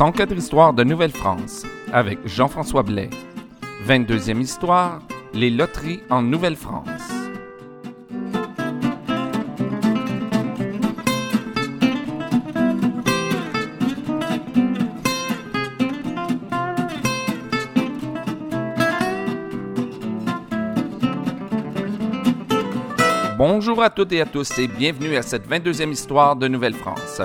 104 histoires de Nouvelle-France avec Jean-François Blais. 22e histoire, les loteries en Nouvelle-France. Bonjour à toutes et à tous et bienvenue à cette 22e histoire de Nouvelle-France.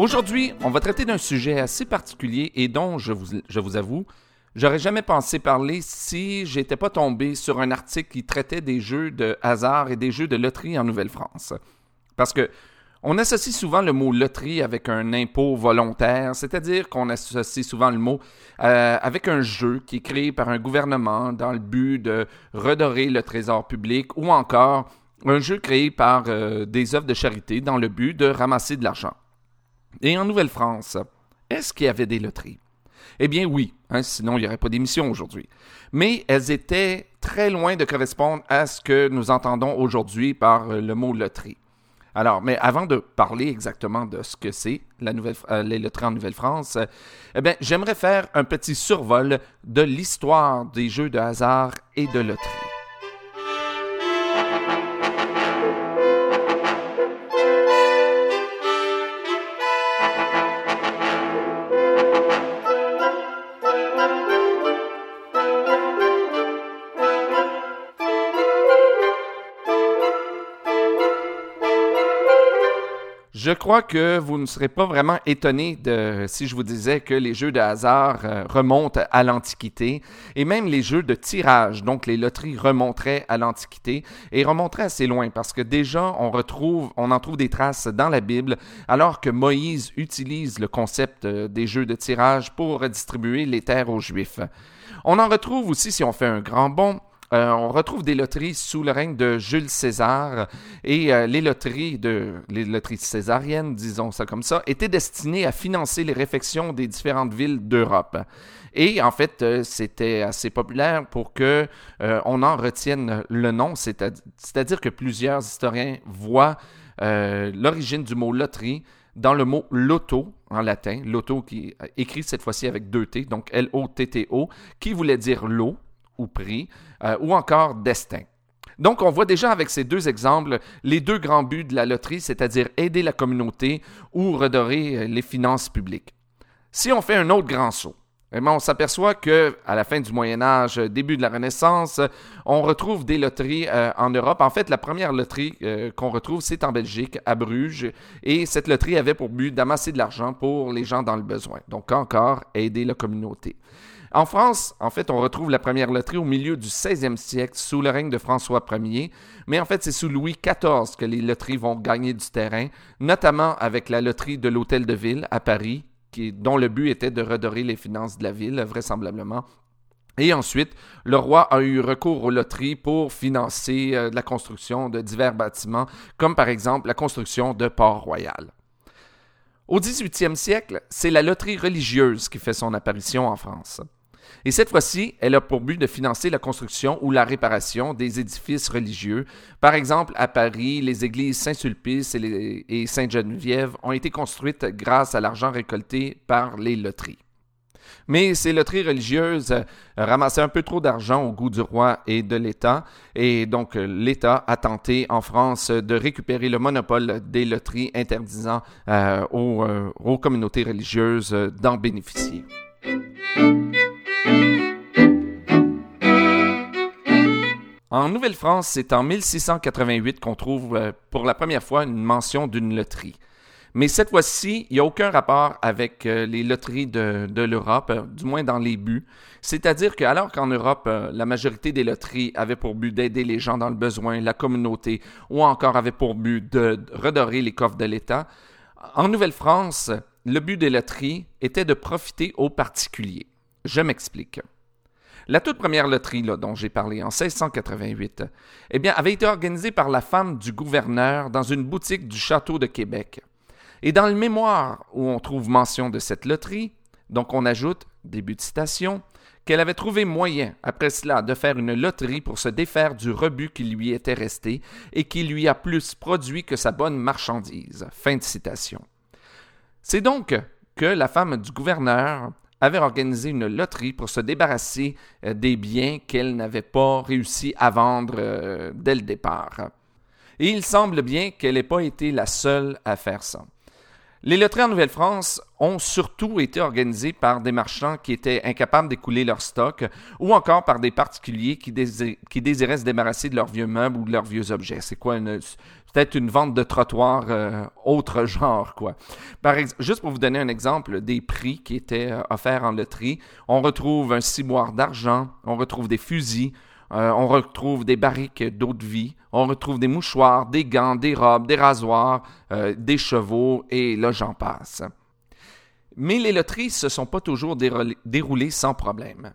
Aujourd'hui, on va traiter d'un sujet assez particulier et dont, je vous, avoue, j'aurais jamais pensé parler si j'étais pas tombé sur un article qui traitait des jeux de hasard et des jeux de loterie en Nouvelle-France. Parce que on associe souvent le mot loterie avec un impôt volontaire, c'est-à-dire qu'on associe souvent le mot euh, avec un jeu qui est créé par un gouvernement dans le but de redorer le trésor public ou encore un jeu créé par euh, des œuvres de charité dans le but de ramasser de l'argent. Et en Nouvelle-France, est-ce qu'il y avait des loteries? Eh bien oui, hein, sinon il n'y aurait pas d'émission aujourd'hui. Mais elles étaient très loin de correspondre à ce que nous entendons aujourd'hui par euh, le mot loterie. Alors, mais avant de parler exactement de ce que c'est la nouvelle, euh, les loteries en Nouvelle-France, euh, eh bien, j'aimerais faire un petit survol de l'histoire des jeux de hasard et de loterie. Je crois que vous ne serez pas vraiment étonné de, si je vous disais que les jeux de hasard euh, remontent à l'Antiquité et même les jeux de tirage, donc les loteries remonteraient à l'Antiquité et remonteraient assez loin parce que déjà on on en trouve des traces dans la Bible alors que Moïse utilise le concept euh, des jeux de tirage pour redistribuer les terres aux Juifs. On en retrouve aussi si on fait un grand bond euh, on retrouve des loteries sous le règne de Jules César. Et euh, les loteries de les loteries césariennes, disons ça comme ça, étaient destinées à financer les réfections des différentes villes d'Europe. Et en fait, euh, c'était assez populaire pour que on en retienne le nom, c'est-à-dire que plusieurs historiens voient l'origine du mot loterie dans le mot loto en latin, loto qui est écrit cette fois-ci avec deux T, donc L-O-T-T-O, qui voulait dire lot ou prix, euh, ou encore destin. Donc, on voit déjà avec ces deux exemples les deux grands buts de la loterie, c'est-à-dire aider la communauté ou redorer euh, les finances publiques. Si on fait un autre grand saut, eh on s'aperçoit que à la fin du Moyen Âge, début de la Renaissance, on retrouve des loteries euh, en Europe. En fait, la première loterie qu'on retrouve, c'est en Belgique, à Bruges, et cette loterie avait pour but d'amasser de l'argent pour les gens dans le besoin. Donc encore aider la communauté. En France, en fait, on retrouve la première loterie au milieu du 16e siècle sous le règne de François Ier, mais en fait, c'est sous Louis XIV que les loteries vont gagner du terrain, notamment avec la loterie de l'Hôtel de Ville à Paris, qui, dont le but était de redorer les finances de la ville, vraisemblablement. Et ensuite, le roi a eu recours aux loteries pour financer euh, la construction de divers bâtiments, comme par exemple la construction de Port-Royal. Au 18e siècle, c'est la loterie religieuse qui fait son apparition en France. Et cette fois-ci, elle a pour but de financer la construction ou la réparation des édifices religieux. Par exemple, à Paris, les églises Saint-Sulpice et, Sainte-Geneviève ont été construites grâce à l'argent récolté par les loteries. Mais ces loteries religieuses euh, ramassaient un peu trop d'argent au goût du roi et de l'État, et donc euh, l'État a tenté en France de récupérer le monopole des loteries, interdisant euh, aux communautés religieuses d'en bénéficier. En Nouvelle-France, c'est en 1688 qu'on trouve euh, pour la première fois une mention d'une loterie. Mais cette fois-ci, il n'y a aucun rapport avec euh, les loteries de, l'Europe, euh, du moins dans les buts. C'est-à-dire qu'alors qu'en Europe, la majorité des loteries avaient pour but d'aider les gens dans le besoin, la communauté, ou encore avaient pour but de redorer les coffres de l'État, en Nouvelle-France, le but des loteries était de profiter aux particuliers. Je m'explique. La toute première loterie dont j'ai parlé en 1688 eh bien, avait été organisée par la femme du gouverneur dans une boutique du château de Québec. Et dans le mémoire où on trouve mention de cette loterie, donc on ajoute, début de citation, qu'elle avait trouvé moyen, après cela, de faire une loterie pour se défaire du rebut qui lui était resté et qui lui a plus produit que sa bonne marchandise. Fin de citation. C'est donc que la femme du gouverneur avait organisé une loterie pour se débarrasser euh, des biens qu'elle n'avait pas réussi à vendre euh, dès le départ. Et il semble bien qu'elle n'ait pas été la seule à faire ça. Les loteries en Nouvelle-France ont surtout été organisées par des marchands qui étaient incapables d'écouler leur stock ou encore par des particuliers qui, désiraient se débarrasser de leurs vieux meubles ou de leurs vieux objets. C'est quoi peut-être une vente de trottoir euh, autre genre, quoi. Par juste pour vous donner un exemple des prix qui étaient euh, offerts en loterie, on retrouve un ciboire d'argent, on retrouve des fusils, euh, on retrouve des barriques d'eau de vie, on retrouve des mouchoirs, des gants, des robes, des rasoirs, euh, des chevaux, et là j'en passe. Mais les loteries se sont pas toujours déroulées sans problème.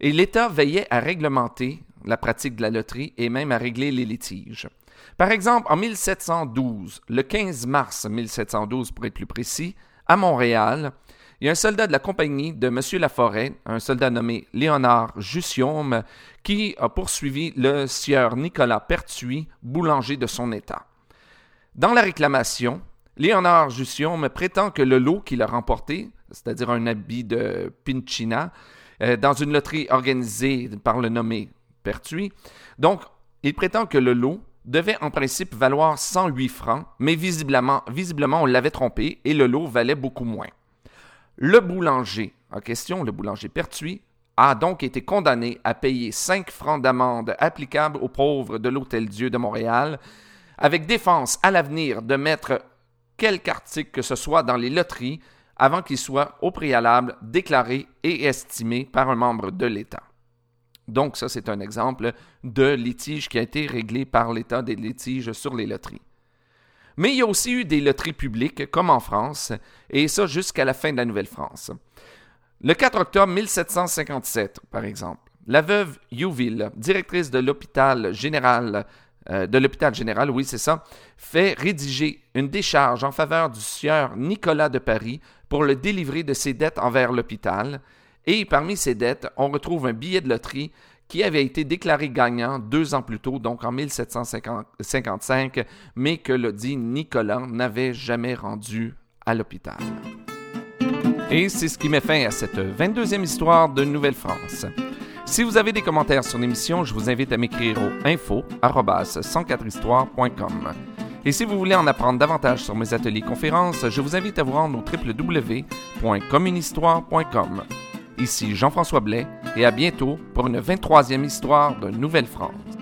Et l'État veillait à réglementer la pratique de la loterie et même à régler les litiges. Par exemple, en 1712, le 15 mars 1712 pour être plus précis, à Montréal, il y a un soldat de la compagnie de M. Laforêt, un soldat nommé Léonard Jussium, qui a poursuivi le sieur Nicolas Pertuis, boulanger de son état. Dans la réclamation, Léonard Jussium prétend que le lot qu'il a remporté, c'est-à-dire un habit de Pincina, euh, dans une loterie organisée par le nommé Pertuis, donc il prétend que le lot devait en principe valoir 108 francs, mais visiblement, visiblement on l'avait trompé et le lot valait beaucoup moins. Le boulanger en question, le boulanger Pertuis, a donc été condamné à payer 5 francs d'amende applicable aux pauvres de l'Hôtel Dieu de Montréal, avec défense à l'avenir de mettre quelque article que ce soit dans les loteries avant qu'il soit au préalable déclaré et estimé par un membre de l'État. Donc ça, c'est un exemple de litige qui a été réglé par l'État des litiges sur les loteries. Mais il y a aussi eu des loteries publiques, comme en France, et ça jusqu'à la fin de la Nouvelle-France. Le 4 octobre 1757, par exemple, la veuve Youville, directrice de l'hôpital général, euh, de l'hôpital général, oui, c'est ça, fait rédiger une décharge en faveur du sieur Nicolas de Paris pour le délivrer de ses dettes envers l'hôpital. Et parmi ces dettes, on retrouve un billet de loterie qui avait été déclaré gagnant deux ans plus tôt, donc en 1755, mais que le dit Nicolas n'avait jamais rendu à l'hôpital. Et c'est ce qui met fin à cette 22e histoire de Nouvelle-France. Si vous avez des commentaires sur l'émission, je vous invite à m'écrire au info 104histoire.com. Et si vous voulez en apprendre davantage sur mes ateliers conférences, je vous invite à vous rendre au www.communhistoire.com. Ici Jean-François Blais et à bientôt pour une 23e histoire de Nouvelle-France.